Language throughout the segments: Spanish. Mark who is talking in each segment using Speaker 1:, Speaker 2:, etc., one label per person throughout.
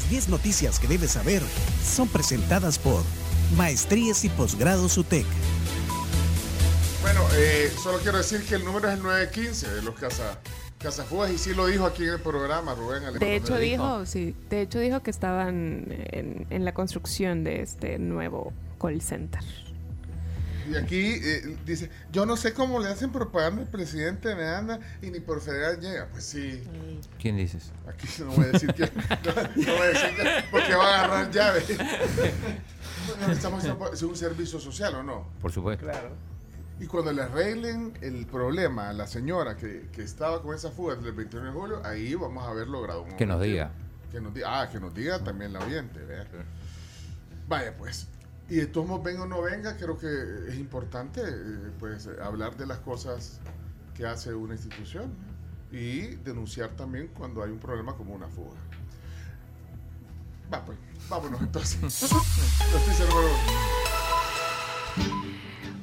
Speaker 1: Las 10 noticias que debes saber son presentadas por Maestrías y Posgrados UTEC.
Speaker 2: Bueno, eh, solo quiero decir que el número es el 915 de los casa, Casafugas y sí lo dijo aquí en el programa Rubén Alemán.
Speaker 3: De hecho dijo, sí, de hecho dijo que estaban en, en la construcción de este nuevo call center.
Speaker 2: Y aquí eh, dice, yo no sé cómo le hacen propaganda al presidente me anda y ni por federal llega. Pues sí.
Speaker 4: ¿Quién dices?
Speaker 2: Aquí no voy a decir que, no, no voy a decir que, porque va a agarrar llave. Bueno, Estamos es un servicio social o no.
Speaker 4: Por supuesto.
Speaker 5: Claro.
Speaker 2: Y cuando le arreglen el problema a la señora que, que estaba con esa fuga del 21 de julio, ahí vamos a haber logrado un
Speaker 4: Que nos diga.
Speaker 2: Que nos diga. Ah, que nos diga también la oyente. ¿vea? Vaya, pues. Y de todos modos, venga o no venga, creo que es importante eh, pues, hablar de las cosas que hace una institución y denunciar también cuando hay un problema como una fuga. Va, pues, vámonos entonces. Noticia número uno.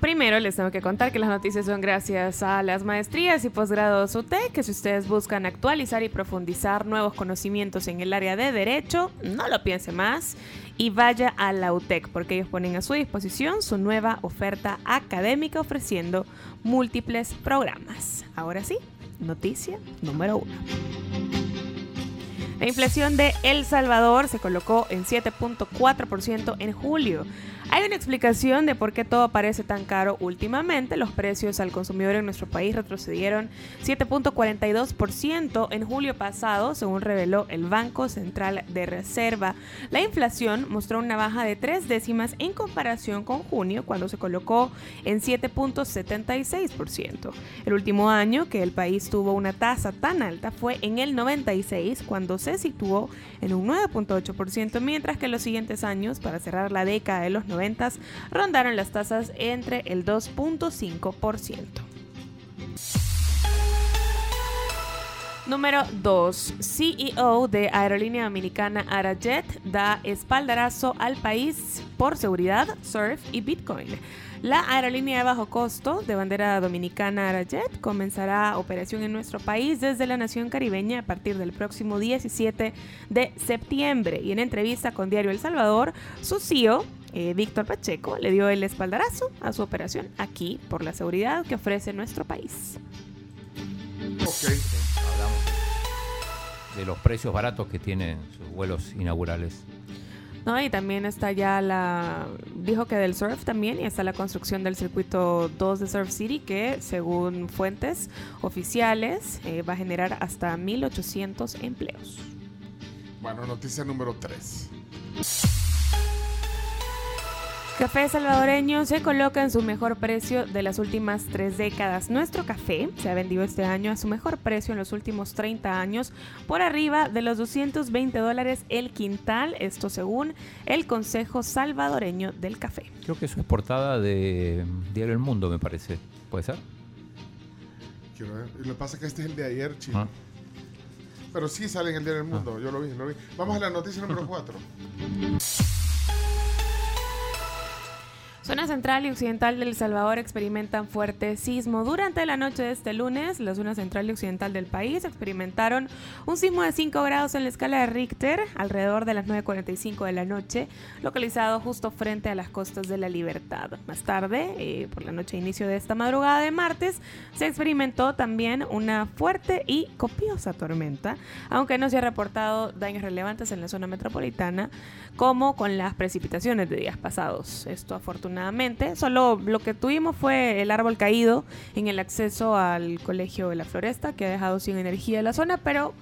Speaker 3: Primero les tengo que contar que las noticias son gracias a las maestrías y posgrados UTEC, que si ustedes buscan actualizar y profundizar nuevos conocimientos en el área de derecho, no lo piense más y vaya a la UTEC, porque ellos ponen a su disposición su nueva oferta académica ofreciendo múltiples programas. Ahora sí, noticia número uno. La inflación de El Salvador se colocó en 7.4% en julio. Hay una explicación de por qué todo parece tan caro últimamente. Los precios al consumidor en nuestro país retrocedieron 7.42% en julio pasado, según reveló el Banco Central de Reserva. La inflación mostró una baja de tres décimas en comparación con junio, cuando se colocó en 7.76%. El último año que el país tuvo una tasa tan alta fue en el 96, cuando se situó en un 9.8%, mientras que los siguientes años, para cerrar la década de los 90, rondaron las tasas entre el 2.5%. Número 2. CEO de Aerolínea Dominicana Arajet da espaldarazo al país por seguridad, surf y Bitcoin. La aerolínea de bajo costo de bandera dominicana Arajet comenzará operación en nuestro país desde la nación caribeña a partir del próximo 17 de septiembre. Y en entrevista con Diario El Salvador, su CEO, eh, Víctor Pacheco, le dio el espaldarazo a su operación aquí por la seguridad que ofrece nuestro país.
Speaker 2: Ok.
Speaker 4: Hablamos de los precios baratos que tienen sus vuelos inaugurales.
Speaker 3: ¿no? Y también está ya la. Dijo que del surf también, y está la construcción del circuito 2 de Surf City, que según fuentes oficiales eh, va a generar hasta 1.800 empleos.
Speaker 2: Bueno, noticia número 3.
Speaker 3: Café salvadoreño se coloca en su mejor precio de las últimas tres décadas. Nuestro café se ha vendido este año a su mejor precio en los últimos 30 años, por arriba de los 220 dólares el quintal, esto según el Consejo Salvadoreño del Café.
Speaker 4: Creo que eso es portada de Diario El Mundo, me parece. ¿Puede ser?
Speaker 2: Quiero ver. Lo que pasa es que este es el de ayer, chino.
Speaker 4: Ah.
Speaker 2: Pero sí sale en el Diario del Mundo. Yo lo vi, lo vi. Vamos a la noticia número 4.
Speaker 3: Zona central y occidental de El Salvador experimentan fuerte sismo. Durante la noche de este lunes, la zona central y occidental del país experimentaron un sismo de 5 grados en la escala de Richter alrededor de las 9.45 de la noche, localizado justo frente a las costas de la Libertad. Más tarde, eh, por la noche inicio de esta madrugada de martes, se experimentó también una fuerte y copiosa tormenta, aunque no se ha reportado daños relevantes en la zona metropolitana, como con las precipitaciones de días pasados. Esto afortunadamente, solo lo que tuvimos fue el árbol caído en el acceso al colegio de la Floresta, que ha dejado sin energía la zona, pero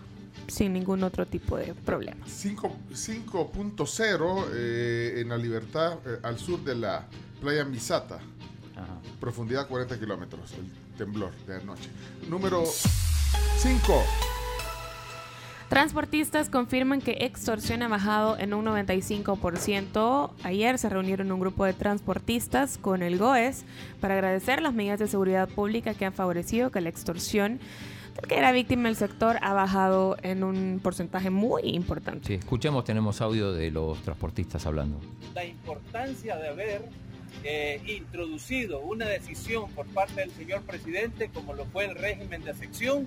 Speaker 3: sin ningún otro tipo de problemas.
Speaker 2: 5 5.0 eh, en la libertad eh, al sur de la playa Misata.
Speaker 4: Ajá.
Speaker 2: Profundidad 40 kilómetros. El temblor de anoche. Número 5.
Speaker 3: Transportistas confirman que extorsión ha bajado en un 95%. Ayer se reunieron un grupo de transportistas con el GOES para agradecer las medidas de seguridad pública que han favorecido que la extorsión del que era víctima el sector ha bajado en un porcentaje muy importante.
Speaker 4: Sí, escuchemos, tenemos audio de los transportistas hablando.
Speaker 5: La importancia de haber eh, introducido una decisión por parte del señor presidente, como lo fue el régimen de sección,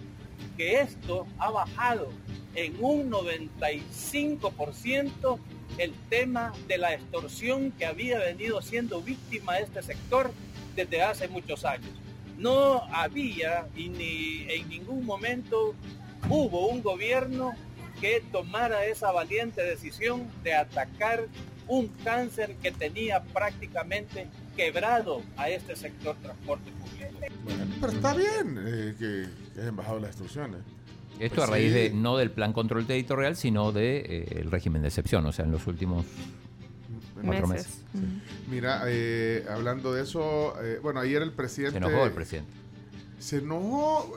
Speaker 5: que esto ha bajado en un 95% el tema de la extorsión que había venido siendo víctima este sector desde hace muchos años. No había y ni en ningún momento hubo un gobierno que tomara esa valiente decisión de atacar un cáncer que tenía prácticamente quebrado a este sector transporte público.
Speaker 2: Bueno, pero está bien eh, que, que hayan bajado las extorsiones.
Speaker 4: Esto
Speaker 2: Pues
Speaker 4: a raíz
Speaker 2: sí.
Speaker 4: de no del plan control territorial, sino del de, eh, el régimen de excepción, o sea, en los últimos cuatro meses.
Speaker 2: Mira, eh, hablando de eso, eh, bueno, ayer el presidente...
Speaker 4: Se enojó el presidente.
Speaker 2: Se enojó.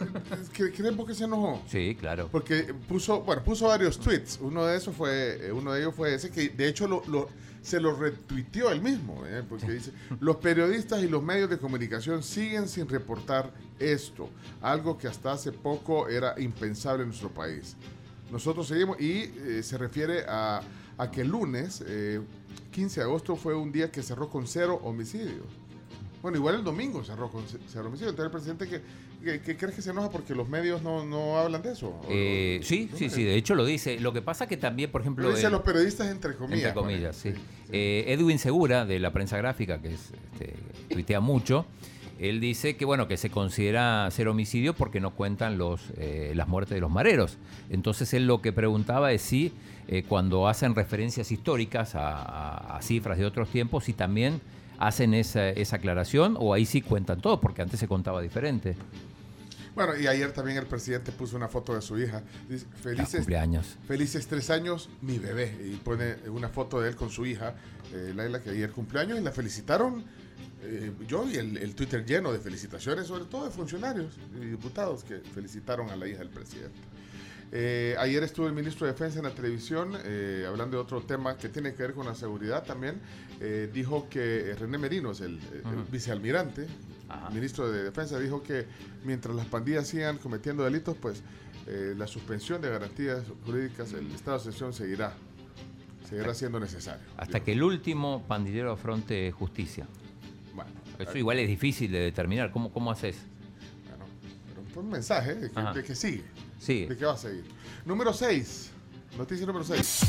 Speaker 2: ¿Qué- ¿Creen por qué se enojó?
Speaker 4: Sí, claro.
Speaker 2: Porque puso, bueno, puso varios tweets. Uno de esos fue, eh, uno de ellos fue ese que de hecho lo, lo- se lo retuiteó él mismo, eh, porque dice, los periodistas y los medios de comunicación siguen sin reportar esto, algo que hasta hace poco era impensable en nuestro país. Nosotros seguimos y eh, se refiere a, a que el lunes, eh, 15 de agosto, fue un día que cerró con cero homicidios. Bueno, igual el domingo cerró con ce- cero homicidios. Entonces el presidente que, que, que crees que se enoja porque los medios no, no hablan de eso. ¿O-
Speaker 4: Eh,
Speaker 2: o-
Speaker 4: sí,
Speaker 2: no?
Speaker 4: sí, sí, de hecho lo dice. Lo que pasa que también, por ejemplo...
Speaker 2: Lo dicen los periodistas entre comillas.
Speaker 4: entre comillas, sí. Eh, Edwin Segura, de la prensa gráfica, que es, este, tuitea mucho, él dice que bueno que se considera ser homicidio porque no cuentan los, eh, las muertes de los mareros. Entonces él lo que preguntaba es si eh, cuando hacen referencias históricas a, a- a cifras de otros tiempos, si también hacen esa, esa aclaración o ahí sí cuentan todo, porque antes se contaba diferente.
Speaker 2: Bueno, y ayer también el presidente puso una foto de su hija. Dice, felices,
Speaker 4: cumpleaños.
Speaker 2: felices tres años, mi bebé. Y pone una foto de él con su hija, eh, Laila, que ayer cumpleaños, y la felicitaron. eh, yo y el, el Twitter lleno de felicitaciones, sobre todo de funcionarios y diputados que felicitaron a la hija del presidente. Eh, ayer estuvo el ministro de Defensa en la televisión eh, hablando de otro tema que tiene que ver con la seguridad también. Eh, dijo que René Merinos, el, vicealmirante,
Speaker 4: Ajá.
Speaker 2: ministro de Defensa, dijo que mientras las pandillas sigan cometiendo delitos, pues la suspensión de garantías jurídicas, el estado de excepción seguirá, seguirá siendo necesario.
Speaker 4: Hasta que el último pandillero afronte justicia.
Speaker 2: Bueno,
Speaker 4: Eso igual es difícil de determinar. ¿Cómo, cómo haces?
Speaker 2: bueno, pero fue un mensaje de que,
Speaker 4: Ajá.
Speaker 2: de que sigue,
Speaker 4: Sí.
Speaker 2: de que va a seguir. Número 6, noticia número 6.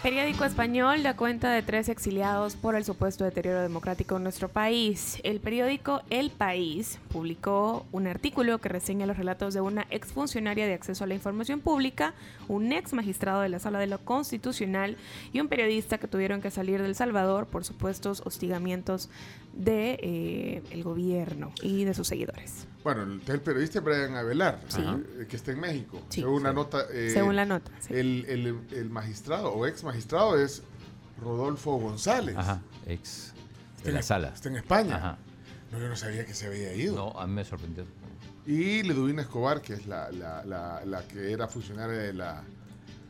Speaker 3: Periódico español da cuenta de tres exiliados por el supuesto deterioro democrático en nuestro país. El periódico El País publicó un artículo que reseña los relatos de una exfuncionaria de acceso a la información pública, un ex magistrado de la Sala de lo Constitucional y un periodista que tuvieron que salir del Salvador por supuestos hostigamientos de eh, el gobierno y de sus seguidores.
Speaker 2: Bueno, el, periodista Brian Avelar,
Speaker 3: Sí.
Speaker 2: eh, que está en México.
Speaker 3: Sí.
Speaker 2: Según
Speaker 4: Sí.
Speaker 2: nota. eh,
Speaker 3: Según la nota. sí.
Speaker 2: el, el- el magistrado o ex magistrado es Rodolfo González.
Speaker 4: Ajá, ex
Speaker 2: Está
Speaker 4: de
Speaker 2: en-
Speaker 4: la sala.
Speaker 2: Está en España.
Speaker 4: Ajá.
Speaker 2: No, yo no sabía que se había ido.
Speaker 4: No, a mí me sorprendió.
Speaker 2: Y Ludwina Escobar, que es la, la- la- la que era funcionaria de la,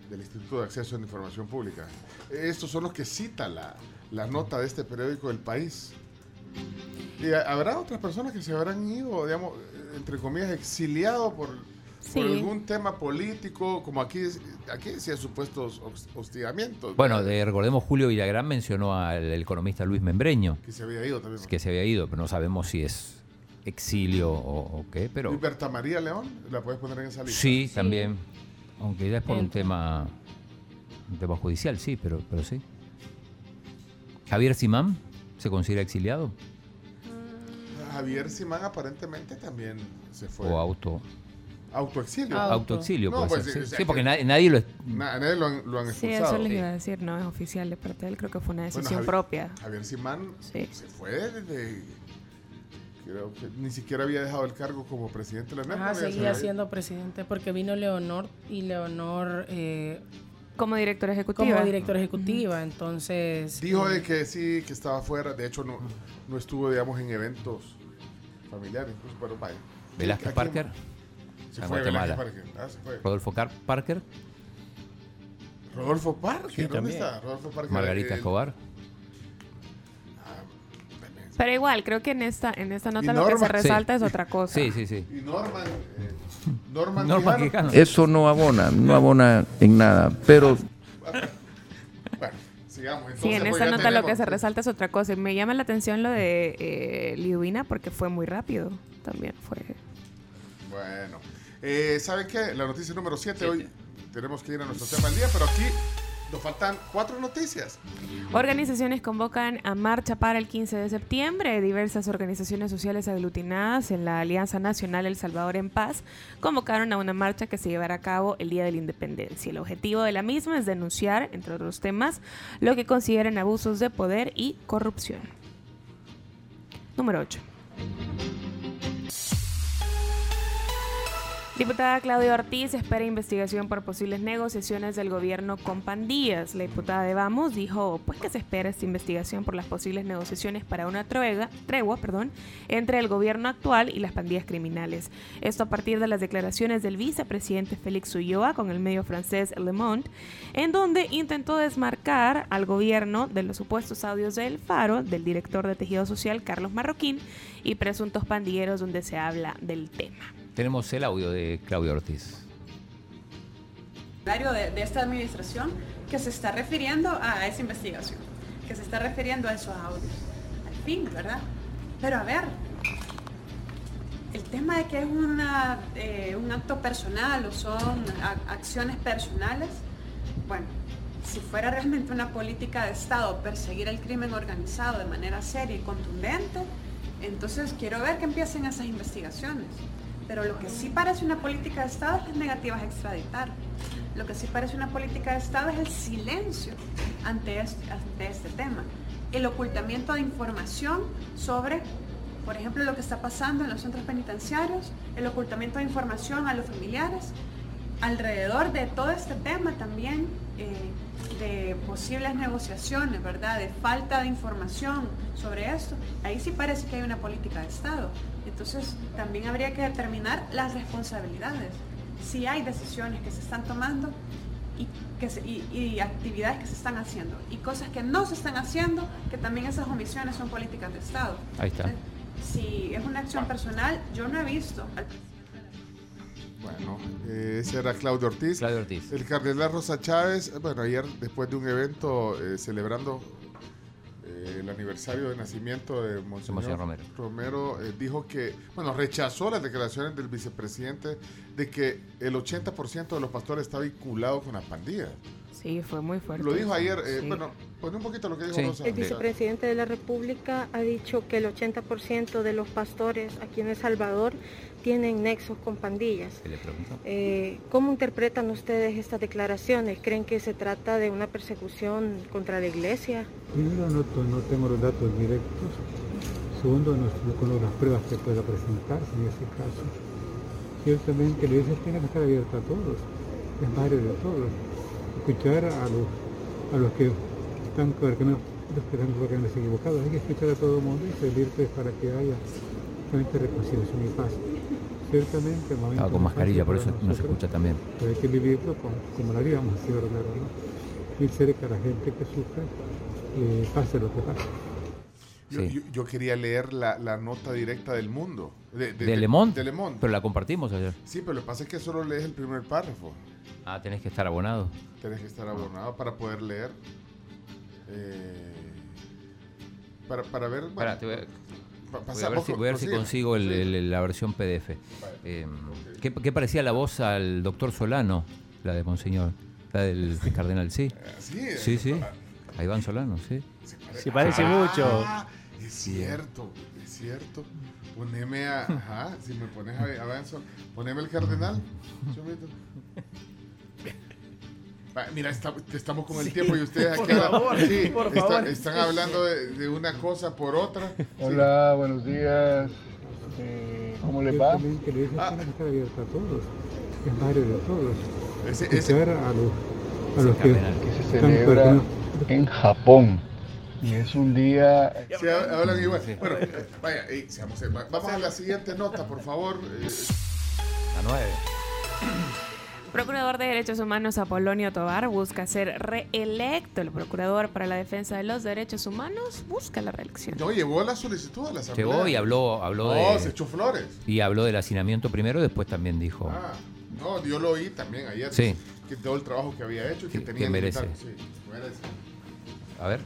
Speaker 2: del Instituto de Acceso a la Información Pública. Estos son los que cita la, la nota de este periódico del país. Y ha- habrá otras personas que se habrán ido, digamos, entre comillas, exiliado por,
Speaker 3: Sí.
Speaker 2: por algún tema político, como aquí, aquí decía supuestos hos- hostigamientos.
Speaker 4: Bueno, recordemos, Julio Villagrán mencionó al economista Luis Membreño,
Speaker 2: Que se había ido también.
Speaker 4: que se había ido, pero no sabemos si es exilio o, o qué, pero
Speaker 2: ¿Y Berta María León? ¿La puedes poner en esa lista?
Speaker 4: sí, también, aunque ya es por un tema, un tema judicial, sí, pero, pero sí. Javier Simán se considera exiliado
Speaker 2: Javier Simán aparentemente también se fue.
Speaker 4: o auto,
Speaker 2: Autoexilio.
Speaker 6: Auto.
Speaker 4: autoexilio,
Speaker 2: No,
Speaker 4: puede
Speaker 2: pues,
Speaker 4: ser,
Speaker 2: sí,
Speaker 4: porque
Speaker 2: que-
Speaker 4: nadie, nadie lo...
Speaker 2: Na- nadie lo han, lo han
Speaker 3: Sí, eso les
Speaker 4: Sí.
Speaker 3: iba a decir, no es oficial de parte de él, creo que fue una
Speaker 2: Bueno,
Speaker 3: decisión
Speaker 2: Javi-
Speaker 3: propia.
Speaker 2: Javier Simán
Speaker 3: Sí.
Speaker 2: se fue desde. Creo que ni siquiera había dejado el cargo como presidente de la NEP. Había
Speaker 6: seguía siendo presidente porque vino Leonor y Leonor eh,
Speaker 3: Como directora ejecutiva.
Speaker 6: como directora ejecutiva, entonces...
Speaker 2: Dijo
Speaker 6: eh,
Speaker 2: de que sí, que estaba fuera. De hecho, no, no estuvo, digamos, en eventos familiares. Incluso, pero vaya.
Speaker 4: Velázquez Parker,
Speaker 2: Se fue
Speaker 4: Guatemala.
Speaker 2: Velázquez Parker. Ah, se fue.
Speaker 4: Rodolfo Car- Parker,
Speaker 2: Rodolfo Parker.
Speaker 6: Sí,
Speaker 2: ¿Dónde
Speaker 6: también.
Speaker 2: está? Rodolfo Parker.
Speaker 4: Margarita
Speaker 2: el-
Speaker 4: Escobar.
Speaker 3: Pero igual, creo que en esta, en esta nota lo que se resalta
Speaker 4: Sí.
Speaker 3: es otra cosa.
Speaker 4: Sí, sí, sí.
Speaker 2: Y Norman. eh, Norman,
Speaker 4: Norma
Speaker 2: Quijano.
Speaker 4: Quijano.
Speaker 7: Eso no abona, no abona en nada, pero
Speaker 2: Bueno, sigamos. Entonces,
Speaker 3: Sí, en
Speaker 2: pues,
Speaker 3: esta nota lo que se resalta es otra cosa. Y me llama la atención lo de eh, Liduvina porque fue muy rápido. También fue.
Speaker 2: Bueno, eh, ¿saben qué? La noticia número 7 hoy tenemos que ir a nuestro tema del día, pero aquí nos faltan cuatro noticias.
Speaker 3: Organizaciones convocan a marcha para el 15 de septiembre. Diversas organizaciones sociales aglutinadas en la Alianza Nacional El Salvador en Paz convocaron a una marcha que se llevará a cabo el Día de la Independencia. El objetivo de la misma es denunciar, entre otros temas, lo que consideran abusos de poder y corrupción. Número 8. Diputada Claudia Ortiz espera investigación por posibles negociaciones del gobierno con pandillas. La diputada de Vamos dijo pues que se espera esta investigación por las posibles negociaciones para una tregua, perdón, entre el gobierno actual y las pandillas criminales. Esto a partir de las declaraciones del vicepresidente Félix Ulloa con el medio francés Le Monde, en donde intentó desmarcar al gobierno de los supuestos audios del Faro del director de Tejido Social Carlos Marroquín y presuntos pandilleros donde se habla del tema.
Speaker 4: Tenemos el audio de Claudio Ortiz.
Speaker 8: De, de esta administración que se está refiriendo a esa investigación, que se está refiriendo a esos audios. Al fin, ¿verdad? Pero a ver, el tema de que es eh, un acto personal o son acciones personales, bueno, si fuera realmente una política de Estado perseguir el crimen organizado de manera seria y contundente, entonces quiero ver que empiecen esas investigaciones. Pero lo que sí parece una política de Estado es negativas a extraditar. Lo que sí parece una política de Estado es el silencio este, ante este tema. El ocultamiento de información sobre, por ejemplo, lo que está pasando en los centros penitenciarios, el ocultamiento de información a los familiares, alrededor de todo este tema también eh, de posibles negociaciones, ¿verdad? De falta de información sobre esto, ahí sí parece que hay una política de Estado. Entonces también habría que determinar las responsabilidades. Si hay decisiones que se están tomando y, que se- y- y actividades que se están haciendo y cosas que no se están haciendo, que también esas omisiones son políticas de Estado.
Speaker 4: Ahí está.
Speaker 8: Si es una acción personal, yo no he visto al
Speaker 2: Bueno, eh, ese era Claudio Ortiz.
Speaker 4: Claudio Ortiz.
Speaker 2: El cardenal Rosa Chávez, eh, bueno, ayer después de un evento eh, celebrando eh, el aniversario de nacimiento de Monseñor,
Speaker 4: Monseñor Romero.
Speaker 2: Romero, eh, dijo que, bueno, rechazó las declaraciones del vicepresidente de que el 80% de los pastores está vinculado con las pandillas.
Speaker 3: Sí, fue muy fuerte.
Speaker 2: Lo dijo ayer, eh,
Speaker 3: Sí.
Speaker 2: bueno, pone un poquito lo que dijo
Speaker 4: Sí.
Speaker 2: Rosa.
Speaker 9: El vicepresidente de la República ha dicho que el 80% de los pastores aquí en El Salvador tienen nexos con pandillas. Eh, ¿Cómo interpretan ustedes estas declaraciones? ¿Creen que se trata de una persecución contra la iglesia?
Speaker 10: Primero, no, no tengo los datos directos. Segundo, no conozco las pruebas que pueda presentarse en ese caso. Ciertamente, la iglesia tiene que estar abierta a todos, es madre de todos. Escuchar a los, a los que están gobernando- los que están gobernando equivocados, hay que escuchar a todo el mundo y pues, para que haya realmente reconciliación y paz. Ciertamente, el momento
Speaker 4: Estaba con mascarilla, por eso no se escucha también.
Speaker 10: pero hay que vivirlo con- como lo haríamos si verdadero, ¿no? Ir cerca a la gente que sufre, eh, pase lo que pase.
Speaker 2: Yo,
Speaker 4: Sí.
Speaker 2: yo- yo quería leer la, la nota directa del mundo. De,
Speaker 4: ¿De Le Monde?
Speaker 2: De Le Monde.
Speaker 4: Pero la compartimos ayer.
Speaker 2: Sí, pero lo que pasa es que solo lees el primer párrafo.
Speaker 4: Ah, tenés que estar abonado.
Speaker 2: Tienes que estar abonado para poder leer. eh, para, para ver. bueno,
Speaker 4: Pará, te voy a- Voy a ver si,
Speaker 2: co-
Speaker 4: voy a ver si
Speaker 2: consigue.
Speaker 4: consigo el-
Speaker 2: Sí.
Speaker 4: el- la versión PDF. Eh, ¿qué, qué parecía la voz al doctor Solano, la de Monseñor? La del cardenal, sí.
Speaker 2: Sí,
Speaker 4: Sí, sí. A Iván Solano, sí.
Speaker 11: Se parece mucho.
Speaker 2: Ah, es cierto, es cierto. Poneme a. Ajá, si me pones a, a Benson, poneme el cardenal. Chomito. Va, Mira, está- estamos con el
Speaker 11: Sí,
Speaker 2: tiempo y ustedes aquí
Speaker 11: favor,
Speaker 2: sí,
Speaker 11: por
Speaker 2: está-
Speaker 11: favor.
Speaker 2: están hablando de, de una cosa por otra.
Speaker 12: Hola, buenos días. Eh, ¿Cómo les va?
Speaker 10: Ciertamente, la iglesia
Speaker 2: Ah.
Speaker 10: que abierta a todos, es madre de todos.
Speaker 2: Ese- ese-
Speaker 10: a los, a los que.
Speaker 12: Que se celebra en Japón. Y es un día
Speaker 2: Sí, hablan igual. Bueno, vaya, vamos a la siguiente nota, por favor. Eh,
Speaker 4: A 9.
Speaker 3: Procurador de Derechos Humanos Apolonio Tobar busca ser reelecto. El procurador para la defensa de los derechos humanos busca la reelección.
Speaker 2: no, llevó la solicitud a la asamblea.
Speaker 4: Llegó y habló, habló
Speaker 2: se
Speaker 4: de.
Speaker 2: echó flores.
Speaker 4: Y habló del hacinamiento primero, después también dijo.
Speaker 2: Ah, no, yo lo oí también ayer.
Speaker 4: Sí.
Speaker 2: Que todo el trabajo que había hecho y que
Speaker 4: Que-
Speaker 2: tenía
Speaker 4: que merece.
Speaker 2: Sí, merece.
Speaker 4: A ver.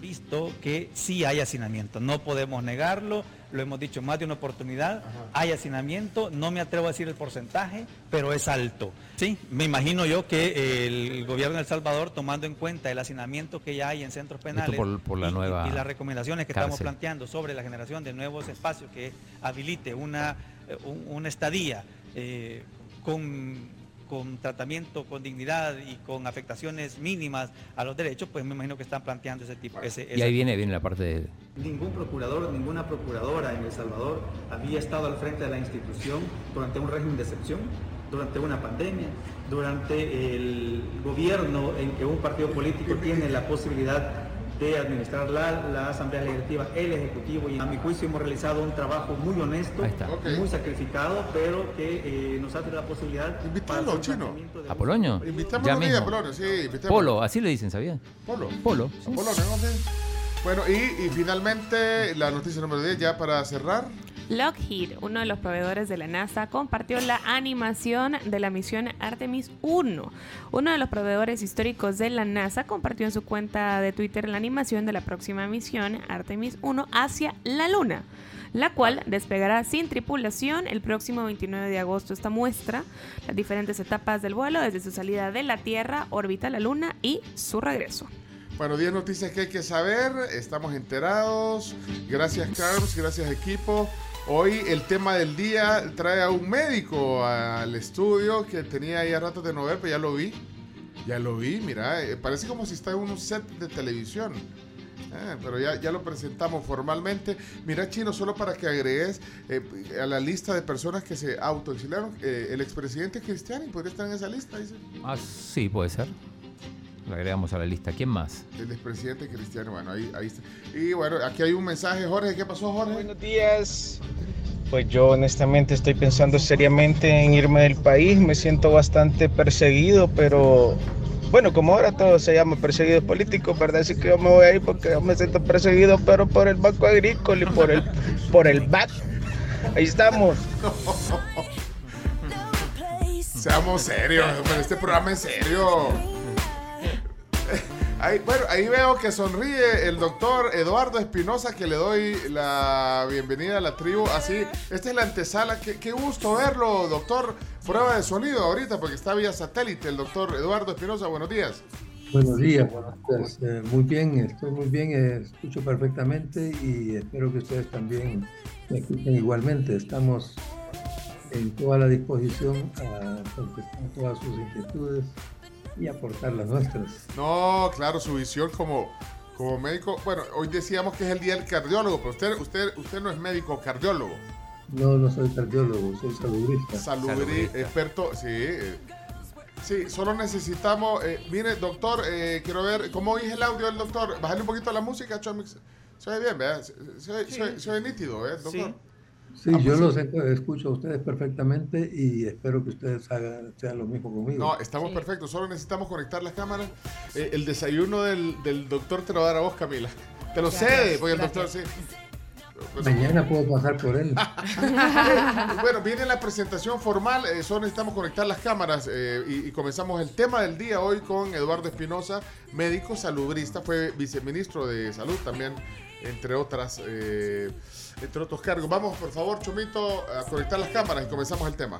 Speaker 13: visto que sí hay hacinamiento. No podemos negarlo, lo hemos dicho más de una oportunidad. Hay hacinamiento, no me atrevo a decir el porcentaje, pero es alto. Sí, me imagino yo que el gobierno de El Salvador, tomando en cuenta el hacinamiento que ya hay en centros penales
Speaker 4: por, por la
Speaker 13: y,
Speaker 4: nueva
Speaker 13: y las recomendaciones que estamos planteando sobre la generación de nuevos espacios que habilite una, eh, un- una estadía eh, con, con tratamiento, con dignidad y con afectaciones mínimas a los derechos, pues me imagino que están planteando ese tipo. Ese,
Speaker 4: Y ahí viene, viene la parte de...
Speaker 13: Ningún procurador, ninguna procuradora en El Salvador había estado al frente de la institución durante un régimen de excepción, durante una pandemia, durante el gobierno en que un partido político tiene la posibilidad de administrar la, la Asamblea Legislativa, el Ejecutivo, y a mi juicio hemos realizado un trabajo muy honesto, muy sacrificado, pero que eh, nos hace la posibilidad un
Speaker 2: chino.
Speaker 4: ¿A Polonio? Ya mismo.
Speaker 2: Polonio, sí.
Speaker 4: Polo, así le dicen, ¿sabías?
Speaker 2: Polo.
Speaker 4: Polo.
Speaker 2: A Polonio, ¿no? Sí. Bueno, y, y finalmente la noticia número 10 ya para cerrar.
Speaker 3: Lockheed, uno de los proveedores de la NASA, compartió la animación de la misión Artemis 1. Uno de los proveedores históricos de la NASA compartió en su cuenta de Twitter la animación de la próxima misión Artemis 1 hacia la Luna, la cual despegará sin tripulación el próximo 29 de agosto. Esta muestra las diferentes etapas del vuelo desde su salida de la Tierra, órbita la Luna y su regreso.
Speaker 2: Bueno, 10 noticias que hay que saber, estamos enterados. Gracias, Carlos, gracias, equipo. Hoy el tema del día trae a un médico al estudio que tenía ya ratos de no ver, pero ya lo vi. Ya lo vi, mira, eh, parece como si está en un set de televisión. Eh, pero ya, ya lo presentamos formalmente. Mira, Chino, solo para que agregues eh, a la lista de personas que se autoexiliaron, eh, el expresidente Cristiani podría estar en esa lista, dice.
Speaker 4: Ah, sí, puede ser. Lo agregamos a la lista. ¿Quién más?
Speaker 2: El expresidente Cristiano, bueno, ahí, ahí está. Y bueno, aquí hay un mensaje, Jorge, ¿qué pasó, Jorge?
Speaker 12: Buenos días. Pues yo honestamente estoy pensando seriamente en irme del país, me siento bastante perseguido, pero bueno, como ahora todo se llama perseguido político, ¿verdad? Así que yo me voy a ir porque yo me siento perseguido, pero por el Banco Agrícola y por el, por el BAC. Ahí estamos.
Speaker 2: Seamos serios, este programa es serio. Ahí, bueno, ahí veo que sonríe el doctor Eduardo Espinosa, que le doy la bienvenida a la tribu. Así, esta es la antesala. Qué, gusto verlo, doctor. Prueba de sonido ahorita, porque está vía satélite el doctor Eduardo Espinosa. Buenos días.
Speaker 14: Buenos días, buenos días. Eh, muy bien, estoy muy bien, eh, escucho perfectamente y espero que ustedes también me escuchen igualmente. Estamos en toda la disposición a contestar todas sus inquietudes y aportar las nuestras.
Speaker 2: No, claro, su visión como, como médico. Bueno, hoy decíamos que es el día del cardiólogo, pero usted, usted, usted no es médico cardiólogo.
Speaker 14: No, no soy cardiólogo, soy saludista.
Speaker 2: Saludri, experto, sí. eh, Sí, solo necesitamos. eh, mire, doctor, eh, quiero ver. ¿Cómo oís el audio del doctor? Bájale un poquito la música, Chomix. Se oye bien, ¿verdad? Se, se oye- se oye- se oye nítido, ¿eh, doctor?
Speaker 14: Sí,
Speaker 2: Ah,
Speaker 14: yo
Speaker 2: pues
Speaker 14: los
Speaker 2: sí.
Speaker 14: escu- escucho a ustedes perfectamente y espero que ustedes hagan, sean lo mismo conmigo.
Speaker 2: No, estamos perfectos. Solo necesitamos conectar las cámaras. Eh, el desayuno del, del doctor te lo va a dar a vos, Camila. Te lo
Speaker 14: Gracias,
Speaker 2: cede, porque el
Speaker 14: gracias.
Speaker 2: doctor sí.
Speaker 14: Mañana puedo pasar por él.
Speaker 2: bueno, viene la presentación formal, eh, solo necesitamos conectar las cámaras eh, y, y comenzamos el tema del día hoy con Eduardo Espinosa, médico salubrista, fue viceministro de salud también, entre otras, eh, entre otros cargos. Vamos, por favor, Chomito, a conectar las cámaras y comenzamos el tema.